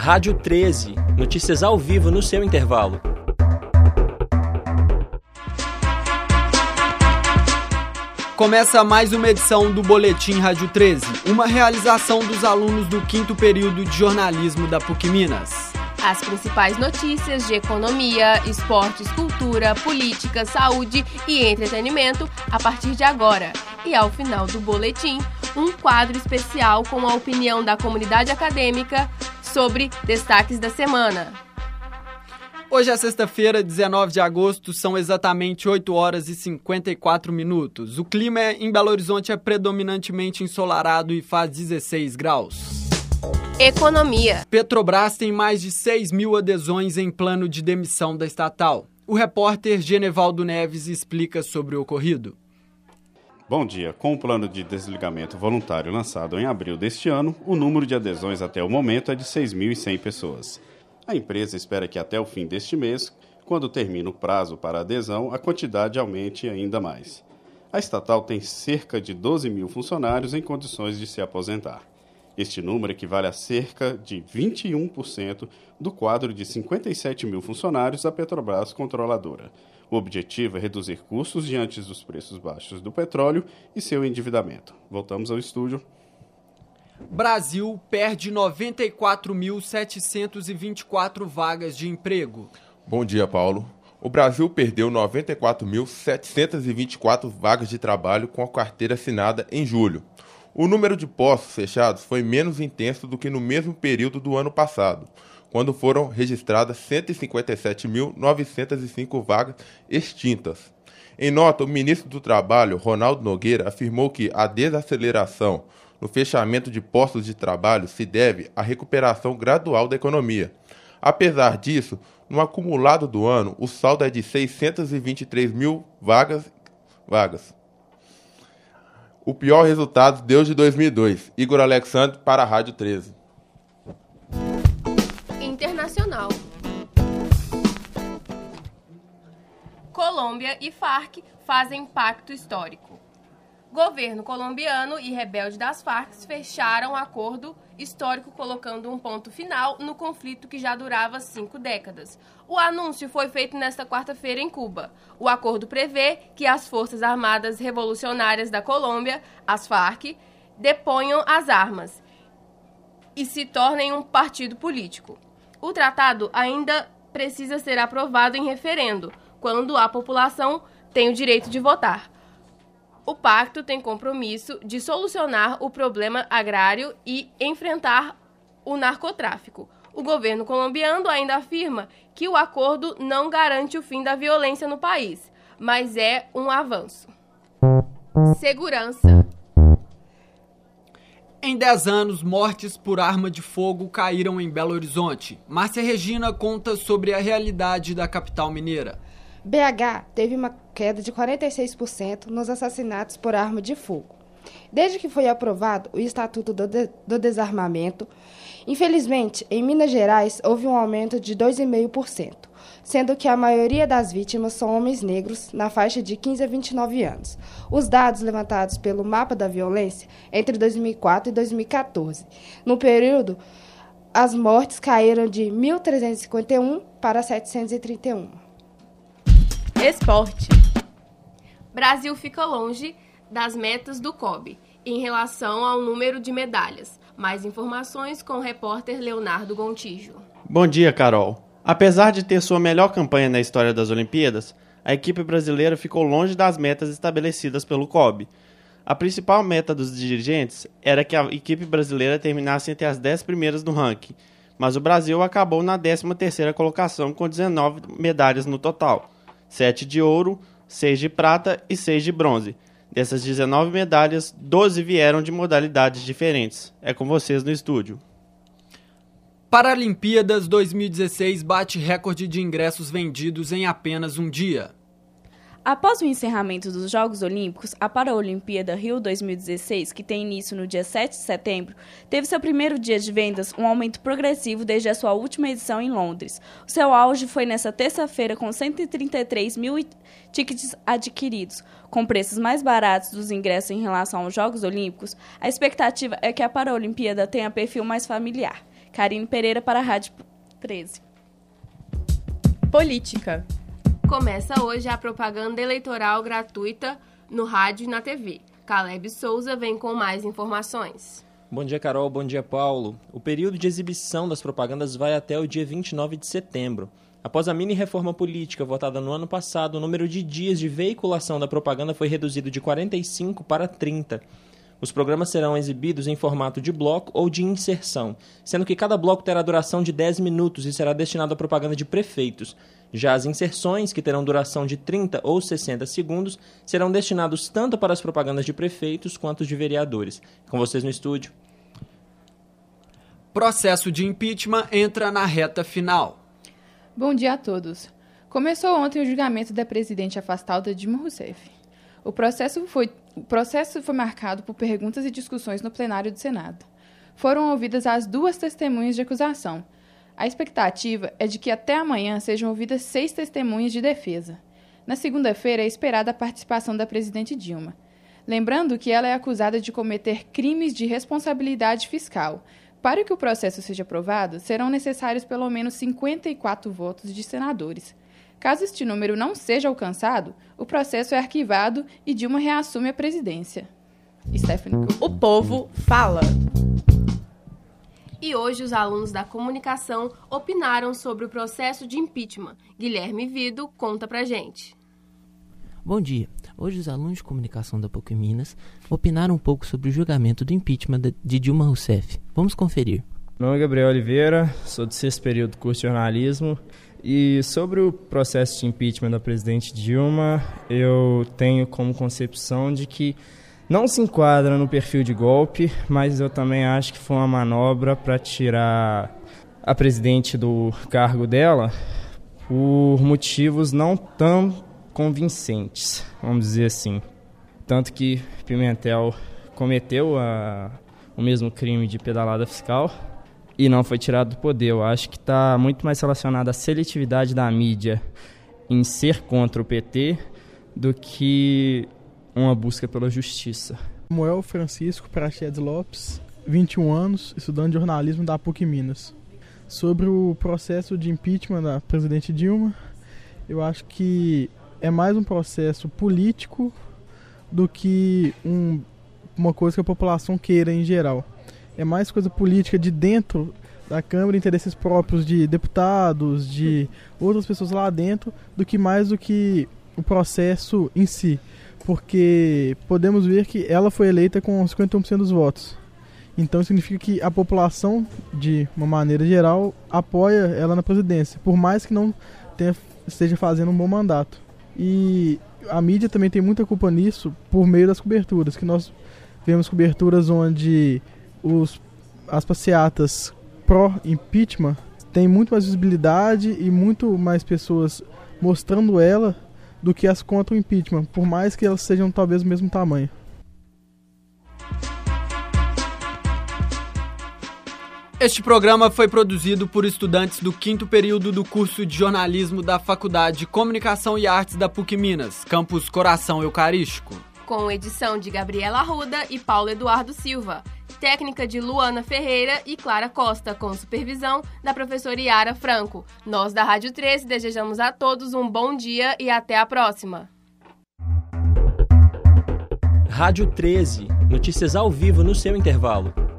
Rádio 13. Notícias ao vivo no seu intervalo. Começa mais uma edição do Boletim Rádio 13, uma realização dos alunos do quinto período de jornalismo da PUC Minas. As principais notícias de economia, esportes, cultura, política, saúde e entretenimento a partir de agora. E ao final do boletim, um quadro especial com a opinião da comunidade acadêmica sobre destaques da semana. Hoje é sexta-feira, 19 de agosto, são exatamente 8 horas e 54 minutos. O clima em Belo Horizonte é predominantemente ensolarado e faz 16 graus. Economia. Petrobras tem mais de 6 mil adesões em plano de demissão da estatal. O repórter Genevaldo Neves explica sobre o ocorrido. Bom dia. Com o plano de desligamento voluntário lançado em abril deste ano, o número de adesões até o momento é de 6.100 pessoas. A empresa espera que até o fim deste mês, quando termina o prazo para adesão, a quantidade aumente ainda mais. A estatal tem cerca de 12 mil funcionários em condições de se aposentar. Este número equivale a cerca de 21% do quadro de 57 mil funcionários da Petrobras controladora. O objetivo é reduzir custos diante dos preços baixos do petróleo e seu endividamento. Voltamos ao estúdio. Brasil perde 94.724 vagas de emprego. Bom dia, Paulo. O Brasil perdeu 94.724 vagas de trabalho com a carteira assinada em julho. O número de postos fechados foi menos intenso do que no mesmo período do ano passado, quando foram registradas 157.905 vagas extintas. Em nota, o ministro do Trabalho, Ronaldo Nogueira, afirmou que a desaceleração no fechamento de postos de trabalho se deve à recuperação gradual da economia. Apesar disso, no acumulado do ano, o saldo é de 623 mil vagas. vagas. O pior resultado desde 2002. Igor Alexandre para a Rádio 13. Internacional. Colômbia e Farc fazem pacto histórico. Governo colombiano e rebelde das Farc fecharam acordo histórico colocando um ponto final no conflito que já durava cinco décadas. O anúncio foi feito nesta quarta-feira em Cuba. O acordo prevê que as Forças Armadas Revolucionárias da Colômbia, as Farc, deponham as armas e se tornem um partido político. O tratado ainda precisa ser aprovado em referendo, quando a população tem o direito de votar. O pacto tem compromisso de solucionar o problema agrário e enfrentar o narcotráfico. O governo colombiano ainda afirma que o acordo não garante o fim da violência no país, mas é um avanço. Segurança. Em 10 anos, mortes por arma de fogo caíram em Belo Horizonte. Márcia Regina conta sobre a realidade da capital mineira. BH teve uma queda de 46% nos assassinatos por arma de fogo. Desde que foi aprovado o Estatuto do, de do Desarmamento, infelizmente, em Minas Gerais houve um aumento de 2,5%, sendo que a maioria das vítimas são homens negros na faixa de 15 a 29 anos. Os dados levantados pelo Mapa da Violência entre 2004 e 2014. No período, as mortes caíram de 1.351 para 731. Esporte. Brasil fica longe das metas do COB em relação ao número de medalhas. Mais informações com o repórter Leonardo Gontijo. Bom dia, Carol. Apesar de ter sua melhor campanha na história das Olimpíadas, a equipe brasileira ficou longe das metas estabelecidas pelo COB. A principal meta dos dirigentes era que a equipe brasileira terminasse entre as 10 primeiras do ranking, mas o Brasil acabou na 13ª colocação com 19 medalhas no total. 7 de ouro, 6 de prata e 6 de bronze. Dessas 19 medalhas, 12 vieram de modalidades diferentes. É com vocês no estúdio. Paralimpíadas 2016 bate recorde de ingressos vendidos em apenas um dia. Após o encerramento dos Jogos Olímpicos, a Paralimpíada Rio 2016, que tem início no dia 7 de setembro, teve seu primeiro dia de vendas um aumento progressivo desde a sua última edição em Londres. O seu auge foi nesta terça-feira com 133 mil tickets adquiridos. Com preços mais baratos dos ingressos em relação aos Jogos Olímpicos, a expectativa é que a Paralimpíada tenha perfil mais familiar. Karine Pereira para a Rádio 13. Política. Começa hoje a propaganda eleitoral gratuita no rádio e na TV. Caleb Souza vem com mais informações. Bom dia, Carol. Bom dia, Paulo. O período de exibição das propagandas vai até o dia 29 de setembro. Após a mini reforma política votada no ano passado, o número de dias de veiculação da propaganda foi reduzido de 45 para 30. Os programas serão exibidos em formato de bloco ou de inserção, sendo que cada bloco terá duração de 10 minutos e será destinado à propaganda de prefeitos. Já as inserções, que terão duração de 30 ou 60 segundos, serão destinados tanto para as propagandas de prefeitos quanto de vereadores. Com vocês no estúdio. Processo de impeachment entra na reta final. Bom dia a todos. Começou ontem o julgamento da presidente afastada Dilma Rousseff. O processo foi, o processo foi marcado por perguntas e discussões no plenário do Senado. Foram ouvidas as duas testemunhas de acusação, a expectativa é de que até amanhã sejam ouvidas seis testemunhas de defesa. Na segunda-feira é esperada a participação da presidente Dilma. Lembrando que ela é acusada de cometer crimes de responsabilidade fiscal. Para que o processo seja aprovado, serão necessários pelo menos 54 votos de senadores. Caso este número não seja alcançado, o processo é arquivado e Dilma reassume a presidência. Stephanie. O povo fala e hoje os alunos da comunicação opinaram sobre o processo de impeachment. Guilherme Vido conta pra gente. Bom dia. Hoje os alunos de comunicação da PUC Minas opinaram um pouco sobre o julgamento do impeachment de Dilma Rousseff. Vamos conferir. Meu nome é Gabriel Oliveira, sou do sexto período do curso de jornalismo e sobre o processo de impeachment da presidente Dilma, eu tenho como concepção de que não se enquadra no perfil de golpe, mas eu também acho que foi uma manobra para tirar a presidente do cargo dela por motivos não tão convincentes, vamos dizer assim. Tanto que Pimentel cometeu a, o mesmo crime de pedalada fiscal e não foi tirado do poder. Eu acho que está muito mais relacionado à seletividade da mídia em ser contra o PT do que uma busca pela justiça. Samuel Francisco Prachedes Lopes, 21 anos, estudante de jornalismo da PUC Minas. Sobre o processo de impeachment da presidente Dilma, eu acho que é mais um processo político do que um, uma coisa que a população queira em geral. É mais coisa política de dentro da Câmara, interesses próprios de deputados, de outras pessoas lá dentro, do que mais do que o processo em si porque podemos ver que ela foi eleita com 51% dos votos. Então significa que a população, de uma maneira geral, apoia ela na presidência, por mais que não tenha, esteja fazendo um bom mandato. E a mídia também tem muita culpa nisso por meio das coberturas, que nós vemos coberturas onde os, as passeatas pró-impeachment têm muito mais visibilidade e muito mais pessoas mostrando ela do que as contra o impeachment, por mais que elas sejam talvez do mesmo tamanho. Este programa foi produzido por estudantes do quinto período do curso de jornalismo da Faculdade de Comunicação e Artes da PUC Minas, campus Coração Eucarístico. Com edição de Gabriela Arruda e Paulo Eduardo Silva técnica de Luana Ferreira e Clara Costa, com supervisão da professora Yara Franco. Nós da Rádio 13 desejamos a todos um bom dia e até a próxima. Rádio 13, notícias ao vivo no seu intervalo.